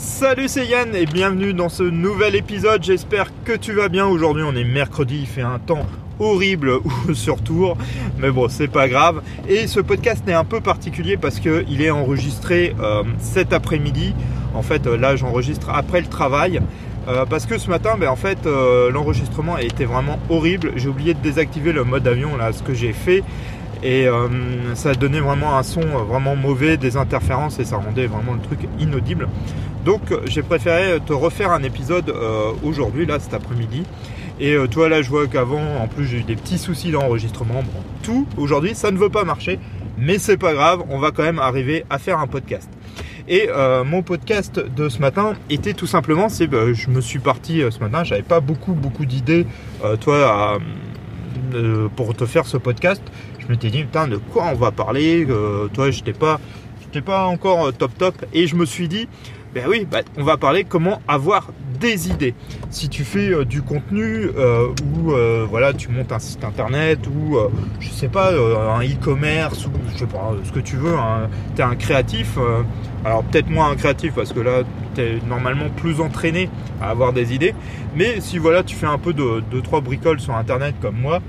Salut c'est Yann et bienvenue dans ce nouvel épisode, j'espère que tu vas bien. Aujourd'hui on est mercredi, il fait un temps horrible sur tour, mais bon c'est pas grave. Et ce podcast est un peu particulier parce qu'il est enregistré euh, cet après-midi. En fait euh, là j'enregistre après le travail. Euh, parce que ce matin, ben, en fait, l'enregistrement été vraiment horrible. J'ai oublié de désactiver le mode avion, là, ce que j'ai fait et ça a donné vraiment un son vraiment mauvais, des interférences et ça rendait vraiment le truc inaudible. Donc j'ai préféré te refaire un épisode euh, aujourd'hui, là cet après-midi. Et euh, toi là je vois qu'avant en plus j'ai eu des petits soucis d'enregistrement. Bon, tout aujourd'hui ça ne veut pas marcher, mais c'est pas grave, on va quand même arriver à faire un podcast. Et euh, mon podcast de ce matin était tout simplement, c'est bah, je me suis parti ce matin, j'avais pas beaucoup beaucoup d'idées, toi, pour te faire ce podcast. Je m'étais dit putain de quoi on va parler, toi j'étais pas, pas encore top top, et je me suis dit ben oui, ben, on va parler comment avoir des idées. Si tu fais euh, du contenu euh, ou euh, voilà, tu montes un site internet ou je sais pas un e-commerce ou je sais pas ce que tu veux, hein. tu es un créatif. alors peut-être moins un créatif parce que là tu es normalement plus entraîné à avoir des idées. Mais si voilà, tu fais un peu de 2 trois bricoles sur internet comme moi,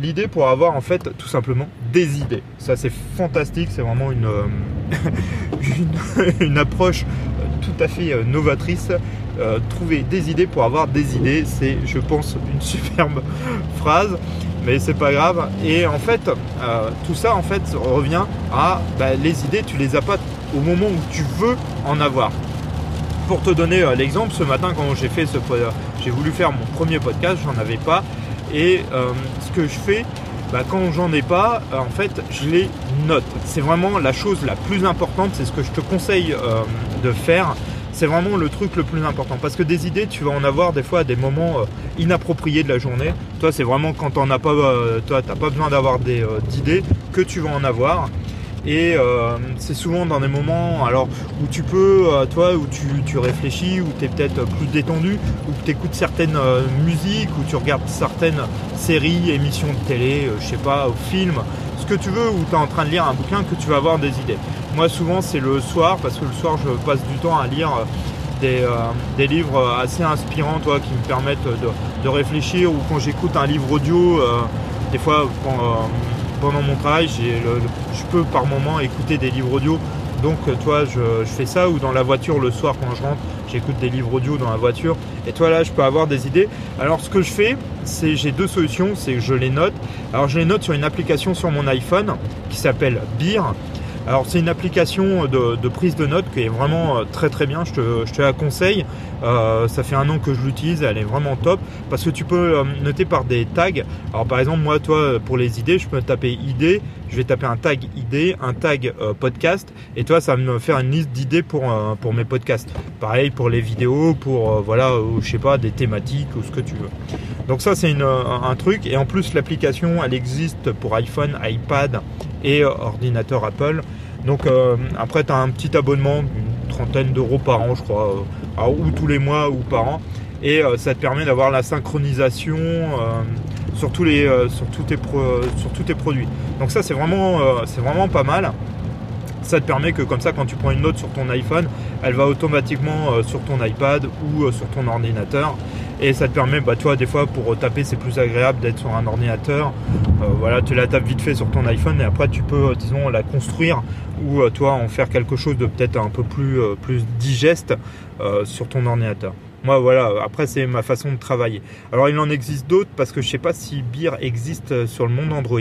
l'idée pour avoir en fait tout simplement des idées. Ça c'est fantastique, c'est vraiment une, une, approche tout à fait novatrice. Euh, trouver des idées pour avoir des idées, c'est je pense une superbe phrase, mais c'est pas grave. Et en fait, euh, tout ça en fait revient à bah, les idées, tu les as pas au moment où tu veux en avoir. Pour te donner l'exemple, ce matin quand j'ai fait ce, j'ai voulu faire mon premier podcast, j'en avais pas. Et ce que je fais, bah, quand j'en ai pas, euh, en fait, je les note. C'est vraiment la chose la plus importante, c'est ce que je te conseille euh, de faire. C'est vraiment le truc le plus important. Parce que des idées, tu vas en avoir des fois à des moments euh, inappropriés de la journée. Toi, c'est vraiment quand tu n'as pas, toi, pas besoin d'avoir d'idées que tu vas en avoir. Et euh, c'est souvent dans des moments alors, où tu peux, euh, toi, où tu, réfléchis, où tu es peut-être plus détendu, où tu écoutes certaines euh, musiques, où tu regardes certaines séries, émissions de télé, je sais pas, films, que tu veux, où tu es en train de lire un bouquin que tu vas avoir des idées. Moi, souvent, c'est le soir, parce que le soir, je passe du temps à lire. Des, livres assez inspirants toi, qui me permettent de, réfléchir ou quand j'écoute un livre audio, des fois pendant mon travail, je peux par moment écouter des livres audio. Donc, toi, je, fais ça ou dans la voiture le soir quand je rentre, j'écoute des livres audio dans la voiture. Et toi, là, je peux avoir des idées. Alors, ce que je fais, c'est j'ai deux solutions. C'est que je les note. Alors, je les note sur une application sur mon iPhone qui s'appelle Beer. Alors c'est une application de, prise de notes qui est vraiment euh, très très bien, je te, la conseille. Euh, ça fait un an que je l'utilise, elle est vraiment top parce que tu peux euh, noter par des tags. Alors par exemple moi toi pour les idées, je peux taper idées, je vais taper un tag idée, un tag podcast et toi ça va me faire une liste d'idées pour, pour mes podcasts. Pareil pour les vidéos, pour voilà, je sais pas, des thématiques ou ce que tu veux. Donc ça c'est un truc et en plus l'application elle existe pour iPhone, iPad et ordinateur Apple. Donc euh, après, tu as un petit abonnement d'une trentaine d'euros par an, je crois, euh, ou tous les mois ou par an. Et euh, ça te permet d'avoir la synchronisation sur, tous les, tes sur tous tes produits. Donc ça, c'est vraiment, c'est vraiment pas mal ça te permet que comme ça quand tu prends une note sur ton iPhone elle va automatiquement sur ton iPad ou sur ton ordinateur et ça te permet, bah, toi, des fois, pour taper, c'est plus agréable d'être sur un ordinateur. Euh, voilà, tu la tapes vite fait sur ton iPhone et après, tu peux, euh, disons, la construire ou, euh, toi, en faire quelque chose de peut-être un peu plus, digeste sur ton ordinateur. Moi, voilà, après, c'est ma façon de travailler. Alors, il en existe d'autres parce que je sais pas si Beer existe sur le monde Android.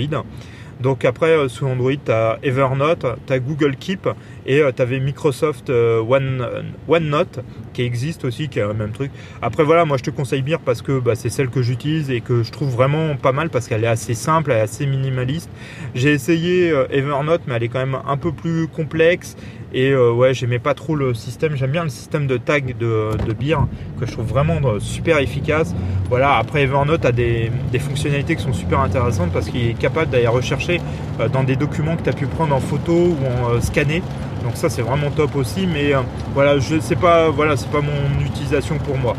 Donc après, euh, sous Android, tu as Evernote, tu as Google Keep et euh, tu avais Microsoft euh, One, OneNote qui existe aussi, qui est le même truc. Après voilà, moi je te conseille Beer parce que bah, c'est celle que j'utilise et que je trouve vraiment pas mal parce qu'elle est assez simple, elle est assez minimaliste. J'ai essayé Evernote mais elle est quand même un peu plus complexe et euh, ouais, j'aimais pas trop le système. J'aime bien le système de tag de, de Beer que je trouve vraiment euh, super efficace. Voilà, après Evernote a des, fonctionnalités qui sont super intéressantes parce qu'il est capable d'aller rechercher euh, dans des documents que tu as pu prendre en photo ou en scanner. Donc ça c'est vraiment top aussi. Mais voilà, je sais pas, voilà, c'est pas mon utilisation pour moi.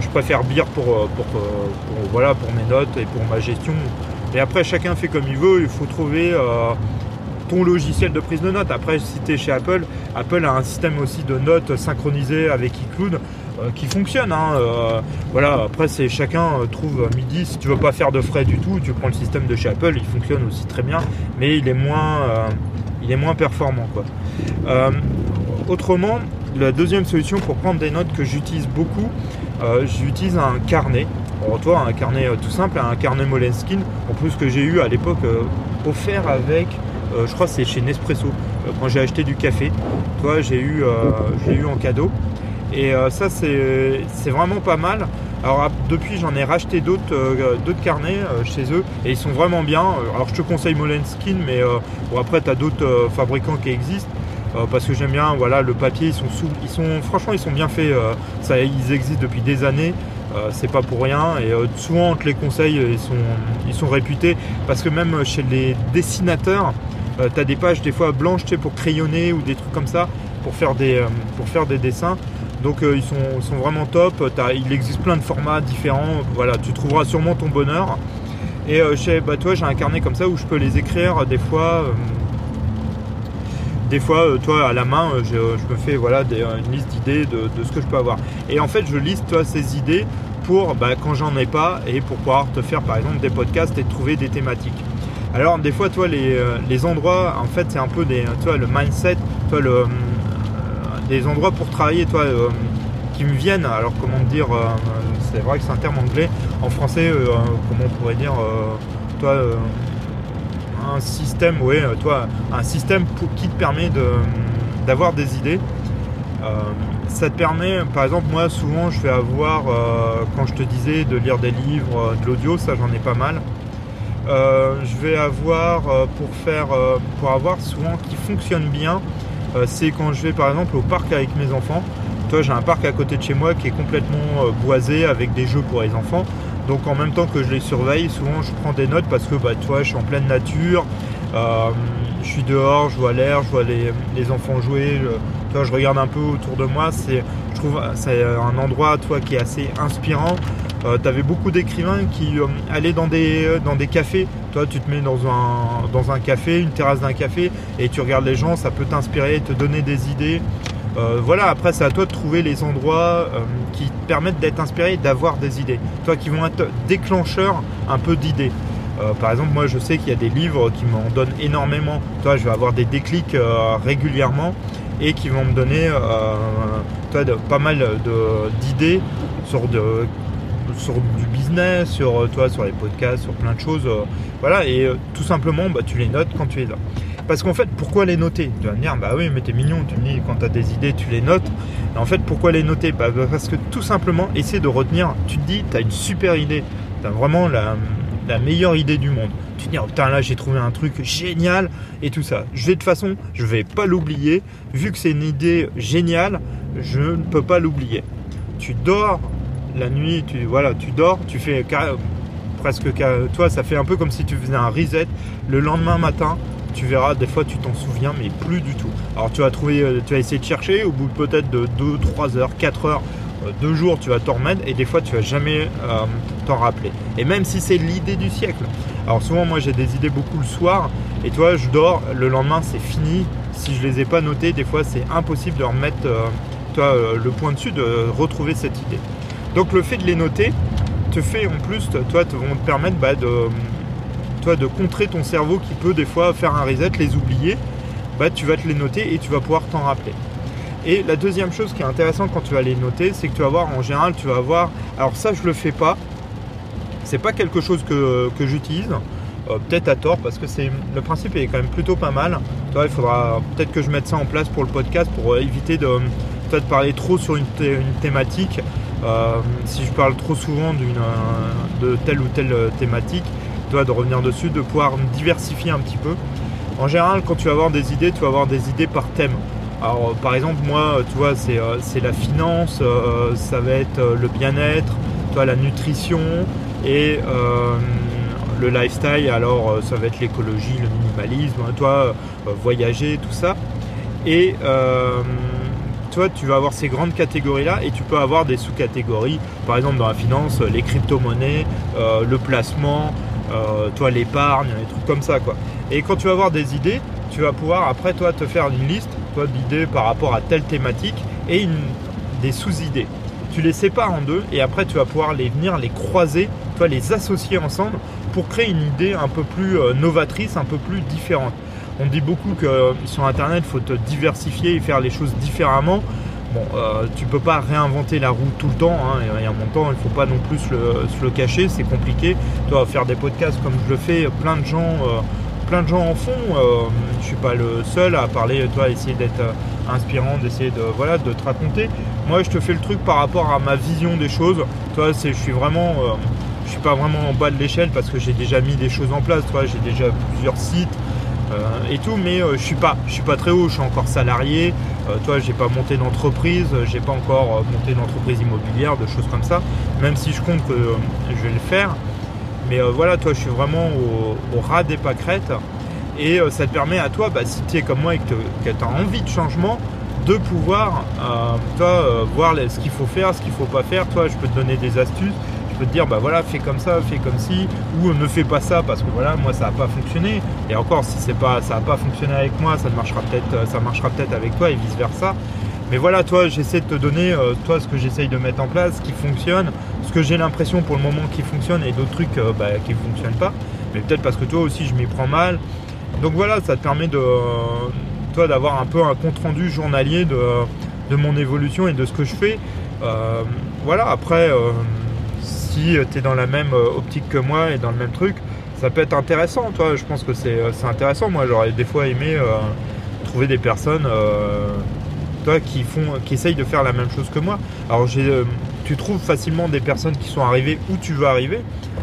je préfère Beer pour, pour, voilà, pour mes notes et pour ma gestion. Et après chacun fait comme il veut. Il faut trouver ton logiciel de prise de notes. Après, si tu es chez Apple, Apple a un système aussi de notes synchronisé avec iCloud qui fonctionne. Hein, voilà, après, c'est chacun trouve midi. Si tu veux pas faire de frais du tout, tu prends le système de chez Apple, il fonctionne aussi très bien, mais il est moins, il est moins performant. Quoi. autrement, la deuxième solution pour prendre des notes que j'utilise beaucoup, euh, j'utilise un carnet. Alors toi, un carnet euh, tout simple, un carnet Moleskine, en plus que j'ai eu à l'époque euh, offert avec, je crois c'est chez Nespresso, quand j'ai acheté du café. Toi, j'ai eu, j'ai eu en cadeau. Et ça, c'est vraiment pas mal. Alors depuis, j'en ai racheté d'autres carnets chez eux et ils sont vraiment bien. Alors je te conseille Moleskine, mais bon, après, tu as d'autres fabricants qui existent. Euh, parce que j'aime bien voilà le papier ils sont sous ils sont franchement ils sont bien faits euh, ça ils existent depuis des années euh, c'est pas pour rien et souvent on te les conseille ils sont ils sont réputés parce que même chez les dessinateurs tu as des pages des fois blanches pour crayonner ou des trucs comme ça pour faire des pour faire des dessins. Donc ils sont, sont, vraiment top. Il existe plein de formats différents. Voilà tu trouveras sûrement ton bonheur. Et chez bah, toi j'ai un carnet comme ça où je peux les écrire des fois des fois, euh, toi, à la main, euh, je, me fais voilà, une liste d'idées de, ce que je peux avoir. Et en fait, je liste toi, ces idées pour, bah, quand j'en ai pas, et pour pouvoir te faire, par exemple, des podcasts et trouver des thématiques. Alors, des fois, toi, les, euh, les endroits, en fait, c'est un peu des, toi, le mindset, toi, des endroits pour travailler, toi, qui me viennent. Alors, comment dire, c'est vrai que c'est un terme anglais. En français, comment on pourrait dire, toi, un système, ouais, euh, toi, un système qui te permet d'avoir des idées. Euh, ça te permet, par exemple, moi souvent je vais avoir, euh, quand je te disais de lire des livres, de l'audio, ça j'en ai pas mal. je vais avoir pour faire, pour avoir souvent qui fonctionne bien, c'est quand je vais par exemple au parc avec mes enfants. Toi, j'ai un parc à côté de chez moi qui est complètement boisé avec des jeux pour les enfants. Donc en même temps que je les surveille, souvent je prends des notes parce que bah, je suis en pleine nature, euh, je suis dehors, je vois l'air, je vois les, enfants jouer, je, je regarde un peu autour de moi. Je trouve c'est un endroit qui est assez inspirant. Euh, tu avais beaucoup d'écrivains qui euh, allaient dans des, dans des cafés. Toi, tu te mets dans un, dans un café, une terrasse d'un café, et tu regardes les gens, ça peut t'inspirer, te donner des idées. Euh, voilà, après c'est à toi de trouver les endroits euh, qui te permettent d'être inspiré d'avoir des idées. Toi qui vont être déclencheurs un peu d'idées. Euh, par exemple, moi je sais qu'il y a des livres qui m'en donnent énormément. Toi, je vais avoir des déclics régulièrement et qui vont me donner pas mal d'idées sur, sur du business, sur, toi, sur les podcasts, sur plein de choses. voilà, et tout simplement, bah, tu les notes quand tu es là. Parce qu'en fait, pourquoi les noter Tu vas me dire, bah oui, mais t'es mignon, tu me dis, quand t'as des idées, tu les notes. en fait, pourquoi les noter bah, Parce que tout simplement, essaie de retenir, tu te dis, t'as une super idée, t'as vraiment la, meilleure idée du monde. Tu te dis, oh, putain, là, j'ai trouvé un truc génial et tout ça. Je vais, de toute façon, je vais pas l'oublier. Vu que c'est une idée géniale, je ne peux pas l'oublier. Tu dors la nuit, tu, voilà, tu dors, tu fais presque, toi, ça fait un peu comme si tu faisais un reset. Le lendemain matin, tu verras, des fois tu t'en souviens, mais plus du tout. Alors tu vas trouver, euh, tu vas essayer de chercher, au bout peut-être de 2, 3 heures, 4 heures, 2 euh, jours, tu vas t'en remettre et des fois tu vas jamais euh, t'en rappeler. Et même si c'est l'idée du siècle. Alors souvent moi j'ai des idées beaucoup le soir et toi je dors, le lendemain c'est fini. Si je les ai pas notées, des fois c'est impossible de remettre toi, le point dessus, de retrouver cette idée. Donc le fait de les noter te fait en plus, toi, te, vont te permettre bah, de toi, de contrer ton cerveau qui peut des fois faire un reset, les oublier, bah, tu vas te les noter et tu vas pouvoir t'en rappeler. Et la deuxième chose qui est intéressante quand tu vas les noter, c'est que tu vas voir en général, tu vas voir, alors ça je le fais pas, c'est pas quelque chose que, j'utilise, euh, peut-être à tort parce que c'est le principe est quand même plutôt pas mal. Il faudra peut-être que je mette ça en place pour le podcast pour euh, éviter de, de parler trop sur une, thématique. Euh, si je parle trop souvent de telle ou telle thématique, de revenir dessus, de pouvoir diversifier un petit peu. En général, quand tu vas avoir des idées, tu vas avoir des idées par thème. Alors, par exemple, moi, tu vois, c'est, euh, la finance, euh, ça va être euh, le bien-être, toi, la nutrition et le lifestyle. Alors, ça va être l'écologie, le minimalisme, toi, voyager, tout ça. Et toi, tu vas avoir ces grandes catégories-là et tu peux avoir des sous-catégories. Par exemple, dans la finance, les crypto-monnaies, le placement, euh, toi l'épargne, des trucs comme ça quoi. Et quand tu vas avoir des idées, tu vas pouvoir après toi te faire une liste toi d'idées par rapport à telle thématique et une, des sous-idées. Tu les sépares en deux et après tu vas pouvoir les venir les croiser, toi les associer ensemble pour créer une idée un peu plus euh, novatrice, un peu plus différente. On dit beaucoup que sur internet il faut te diversifier et faire les choses différemment. Bon, euh, tu peux pas réinventer la roue tout le temps, hein, et en même temps, il faut pas non plus se le, cacher, c'est compliqué. Toi, faire des podcasts comme je le fais, plein de gens, euh, plein de gens en font. Euh, je suis pas le seul à parler, toi, essayer d'être inspirant, d'essayer de, voilà, de te raconter. Moi, je te fais le truc par rapport à ma vision des choses. Toi, c'est, je suis vraiment, je suis pas vraiment en bas de l'échelle parce que j'ai déjà mis des choses en place. Toi, j'ai déjà plusieurs sites. Et tout, mais je suis pas, suis pas très haut, je suis encore salarié, euh, toi, j'ai pas monté d'entreprise, j'ai pas encore euh, monté d'entreprise immobilière, de choses comme ça, même si je compte que euh, je vais le faire. Mais voilà, toi, je suis vraiment au, ras des pâquerettes. Et ça te permet à toi, bah, si tu es comme moi et que tu as envie de changement, de pouvoir toi, voir ce qu'il faut faire, ce qu'il faut pas faire. Toi, je peux te donner des astuces te dire bah voilà fais comme ça, fais comme si, ou ne fais pas ça parce que voilà moi ça n'a pas fonctionné. Et encore si c'est pas ça n'a pas fonctionné avec moi, ça ne marchera peut-être euh, ça marchera peut-être avec toi et vice versa. Mais voilà, toi, j'essaie de te donner, euh, toi, ce que j'essaye de mettre en place, ce qui fonctionne, ce que j'ai l'impression pour le moment qui fonctionne et d'autres trucs euh, bah, qui ne fonctionnent pas. Mais peut-être parce que toi aussi, je m'y prends mal. Donc voilà, ça te permet de, toi, d'avoir un peu un compte rendu journalier de, de, mon évolution et de ce que je fais. voilà, après, euh, tu es dans la même euh, optique que moi et dans le même truc, ça peut être intéressant. Toi, je pense que c'est euh, intéressant. Moi, j'aurais des fois aimé trouver des personnes toi, qui, font, qui essayent de faire la même chose que moi. Alors, tu trouves facilement des personnes qui sont arrivées où tu veux arriver.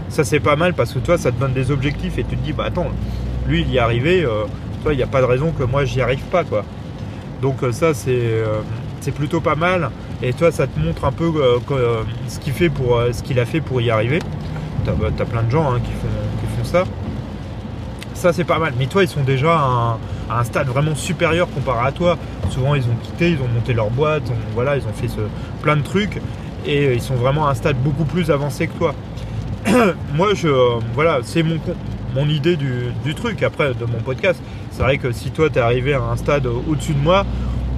Ça, c'est pas mal parce que toi, ça te donne des objectifs et tu te dis, bah attends, lui, il y est arrivé. toi, il n'y a pas de raison que moi, j'y arrive pas, quoi. Donc, ça, c'est plutôt pas mal. Et toi, ça te montre un peu euh, euh, ce qu'il fait pour euh, a fait pour y arriver. T'as bah, as plein de gens hein, qui, font, ça. Ça, c'est pas mal. Mais toi, ils sont déjà à un, stade vraiment supérieur comparé à toi. Souvent, ils ont quitté, ils ont monté leur boîte, voilà, ils ont fait plein de trucs et ils sont vraiment à un stade beaucoup plus avancé que toi. Moi, je, voilà, c'est mon, idée du, du, truc après de mon podcast. C'est vrai que si toi, tu es arrivé à un stade au-dessus de moi,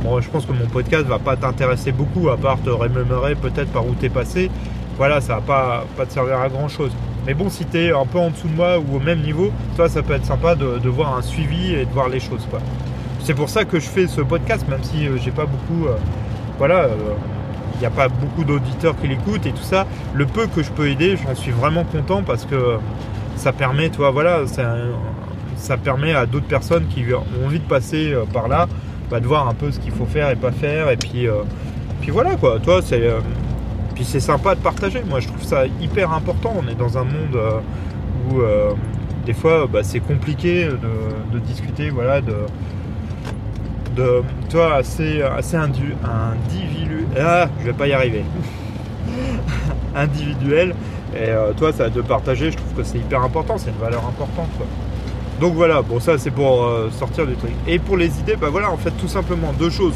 Bon, je pense que mon podcast va pas t'intéresser beaucoup, à part te remémorer peut-être par où t'es passé. Voilà, ça va pas, pas te servir à grand chose. Mais bon, si tu es un peu en dessous de moi ou au même niveau, toi, ça peut être sympa de, voir un suivi et de voir les choses. Quoi. C'est pour ça que je fais ce podcast, même si euh, j'ai pas beaucoup. Euh, voilà, il euh, n'y a pas beaucoup d'auditeurs qui l'écoutent et tout ça. Le peu que je peux aider, j'en suis vraiment content parce que ça permet, toi, voilà, ça permet à d'autres personnes qui ont envie de passer par là de voir un peu ce qu'il faut faire et pas faire. Et puis, euh, puis voilà quoi, toi, c'est. Euh, puis c'est sympa de partager. Moi, je trouve ça hyper important. On est dans un monde euh, où des fois, bah, c'est compliqué de, discuter, voilà, de. De, toi, assez, assez individuel. Ah, je vais pas y arriver. individuel. Et toi, ça de partager, je trouve que c'est hyper important. C'est une valeur importante. Quoi. Donc voilà, bon ça c'est pour euh, sortir du truc. Et pour les idées, bah voilà, en fait tout simplement deux choses.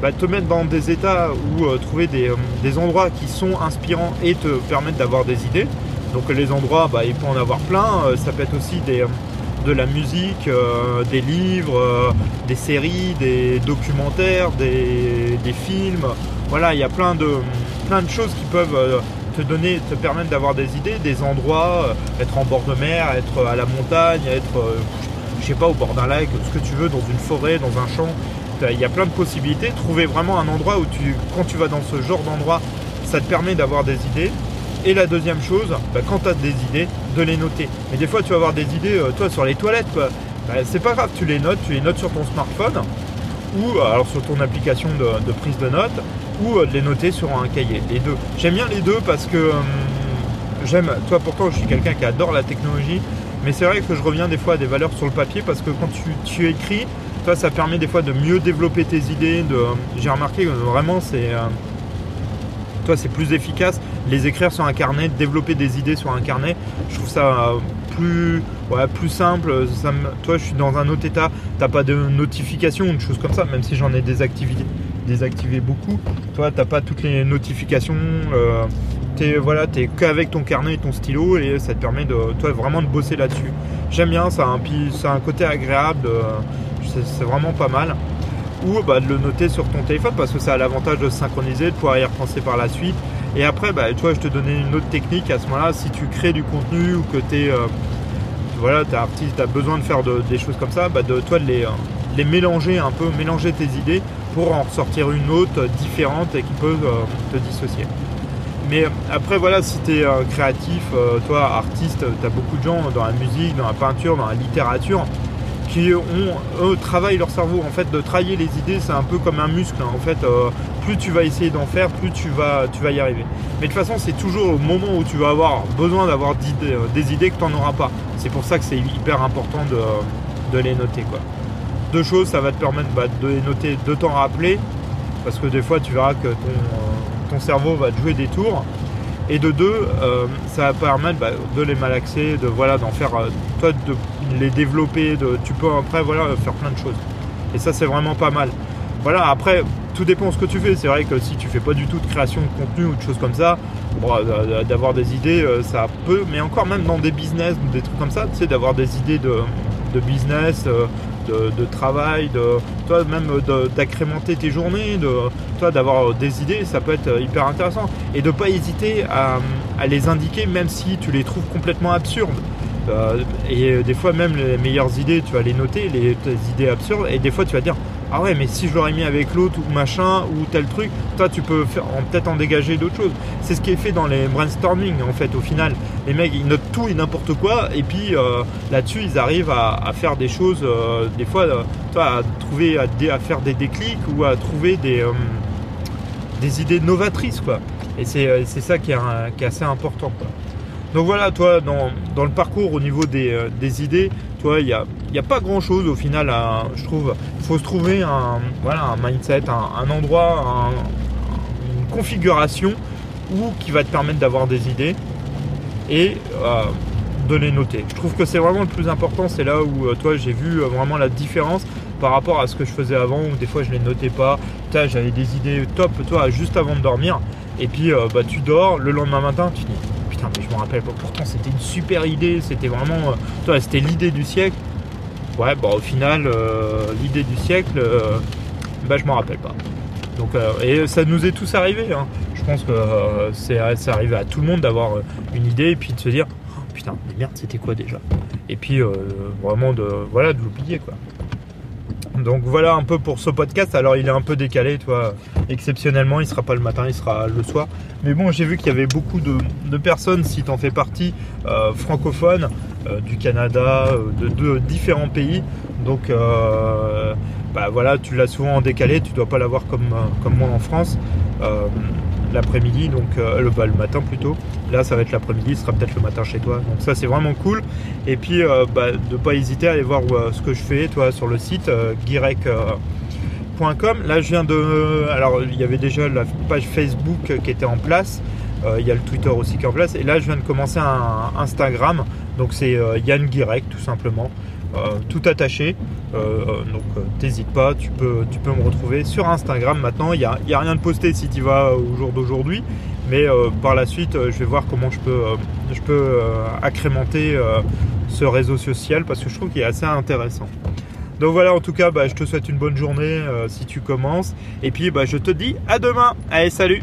Bah, te mettre dans des états ou euh, trouver euh, des, endroits qui sont inspirants et te permettre d'avoir des idées. Donc les endroits, bah, il peut en avoir plein. ça peut être aussi de la musique, des livres, des séries, des documentaires, des, films. Voilà, il y a plein de choses qui peuvent te donner, te permettre d'avoir des idées, des endroits, euh, être en bord de mer, être à la montagne, être, euh, je sais pas, au bord d'un lac, ce que tu veux, dans une forêt, dans un champ. Il y a plein de possibilités. Trouver vraiment un endroit où tu, quand tu vas dans ce genre d'endroit, ça te permet d'avoir des idées. Et la deuxième chose, bah, quand tu as des idées, de les noter. Mais des fois, tu vas avoir des idées, euh, toi, sur les toilettes, bah, c'est pas grave, tu les notes, tu les notes sur ton smartphone ou alors sur ton application de prise de notes ou euh, de les noter sur un cahier. Les deux. J'aime bien les deux parce que hum, j'aime, toi pourtant je suis quelqu'un qui adore la technologie, mais c'est vrai que je reviens des fois à des valeurs sur le papier parce que quand tu, écris, toi ça permet des fois de mieux développer tes idées. De, j'ai remarqué que vraiment c'est, hum, toi c'est plus efficace les écrire sur un carnet, développer des idées sur un carnet. Je trouve ça euh, plus, ouais, plus simple. Toi, je suis dans un autre état. T'as pas de notification ou de choses comme ça, même si j'en ai désactivé, désactivé beaucoup. Toi, t'as pas toutes les notifications. Euh, t'es voilà, es qu'avec ton carnet et ton stylo et ça te permet de, toi, vraiment de bosser là-dessus. J'aime bien ça. C'est un côté agréable. c'est vraiment pas mal. Ou bah, de le noter sur ton téléphone parce que ça a l'avantage de synchroniser, de pouvoir y repenser par la suite. Et après, bah, tu vois, je te donnais une autre technique à ce moment-là. Si tu crées du contenu ou que tu euh, voilà, es artiste, tu as besoin de faire des choses comme ça, bah, de toi de les, euh, les mélanger un peu, mélanger tes idées pour en ressortir une autre différente et qui peut te dissocier. Mais après, voilà, si tu es créatif, toi, artiste, tu as beaucoup de gens dans la musique, dans la peinture, dans la littérature qui ont, eux, travaillent leur cerveau. En fait, de travailler les idées, c'est un peu comme un muscle. Hein. En fait, euh, plus tu vas essayer d'en faire, plus tu vas, tu vas y arriver. Mais de toute façon, c'est toujours au moment où tu vas avoir besoin d'avoir euh, des idées que tu n'en pas. C'est pour ça que c'est hyper important de, les noter. Quoi. Deux choses, ça va te permettre bah, de les noter, de t'en rappeler, parce que des fois, tu verras que ton, ton cerveau va te jouer des tours. Et de deux, euh, ça va permettre bah, de les malaxer, de voilà, d'en faire, euh, toi, de les développer. De, tu peux après voilà faire plein de choses. Et ça, c'est vraiment pas mal. Voilà. Après, tout dépend ce que tu fais. C'est vrai que si tu fais pas du tout de création de contenu ou de choses comme ça, euh, d'avoir des idées, ça peut. Mais encore même dans des business, des trucs comme ça, tu sais, d'avoir des idées de, de business de, travail, de toi même d'accrémenter tes journées, de toi d'avoir des idées, ça peut être hyper intéressant. Et de pas hésiter à, les indiquer même si tu les trouves complètement absurdes. Euh, et des fois même les meilleures idées, tu vas les noter, les, idées absurdes, et des fois tu vas dire ah ouais, mais si je l'aurais mis avec l'autre ou machin ou tel truc, toi tu peux peut-être en dégager d'autres choses. C'est ce qui est fait dans les brainstorming en fait. Au final, les mecs ils notent tout et n'importe quoi et puis euh, là-dessus ils arrivent à, faire des choses, euh, des fois, euh, toi, à trouver, à, faire des déclics ou à trouver des, des idées novatrices quoi. Et c'est ça qui est, qui est, assez important quoi. Donc voilà, toi, dans, le parcours au niveau des, des idées, toi, il n'y a, y a, pas grand chose au final, je trouve. Il faut se trouver un, voilà, un mindset, un, endroit, une configuration où, qui va te permettre d'avoir des idées et euh, de les noter. Je trouve que c'est vraiment le plus important. C'est là où, euh, toi, j'ai vu euh, vraiment la différence par rapport à ce que je faisais avant où des fois je les notais pas. J'avais des idées top, toi, juste avant de dormir. Et puis, bah, tu dors, le lendemain matin, tu dis mais je me rappelle pas. Pourtant, c'était une super idée. C'était vraiment, toi, c'était l'idée du siècle. Ouais, bon, au final, l'idée du siècle, bah, je m'en rappelle pas. Donc, et ça nous est tous arrivé. Hein je pense que euh, c'est arrivé à tout le monde d'avoir euh, une idée et puis de se dire oh, putain mais merde c'était quoi déjà? Et puis euh, vraiment de voilà de l'oublier quoi donc voilà un peu pour ce podcast. Alors il est un peu décalé toi exceptionnellement. Il sera pas le matin il sera le soir. Mais bon j'ai vu qu'il y avait beaucoup de, personnes si tu en fais partie francophones du Canada de, différents pays. Donc bah voilà tu l'as souvent en décalé. Tu dois pas l'avoir comme, comme moi en France l'après-midi, donc euh, le, bah, le matin plutôt. Là, ça va être l'après-midi, ce sera peut-être le matin chez toi. Donc ça, c'est vraiment cool. Et puis, euh, bah, de pas hésiter à aller voir euh, ce que je fais, toi, sur le site guirec.com. Là, je viens de. Alors, il y avait déjà la page Facebook qui était en place. Il y a le Twitter aussi qui est en place. Et là, je viens de commencer un Instagram. Donc, c'est Yann Guirec, tout simplement. Tout attaché. Euh, donc euh, t'hésites pas, tu peux, tu peux me retrouver sur Instagram maintenant. Il n'y a, a, rien de posté si tu vas au jour d'aujourd'hui, mais euh, par la suite, je vais voir comment je peux, je peux accrémenter ce réseau social parce que je trouve qu'il est assez intéressant. Donc voilà, en tout cas, bah, je te souhaite une bonne journée si tu commences. Et puis, bah, je te dis à demain. Allez, salut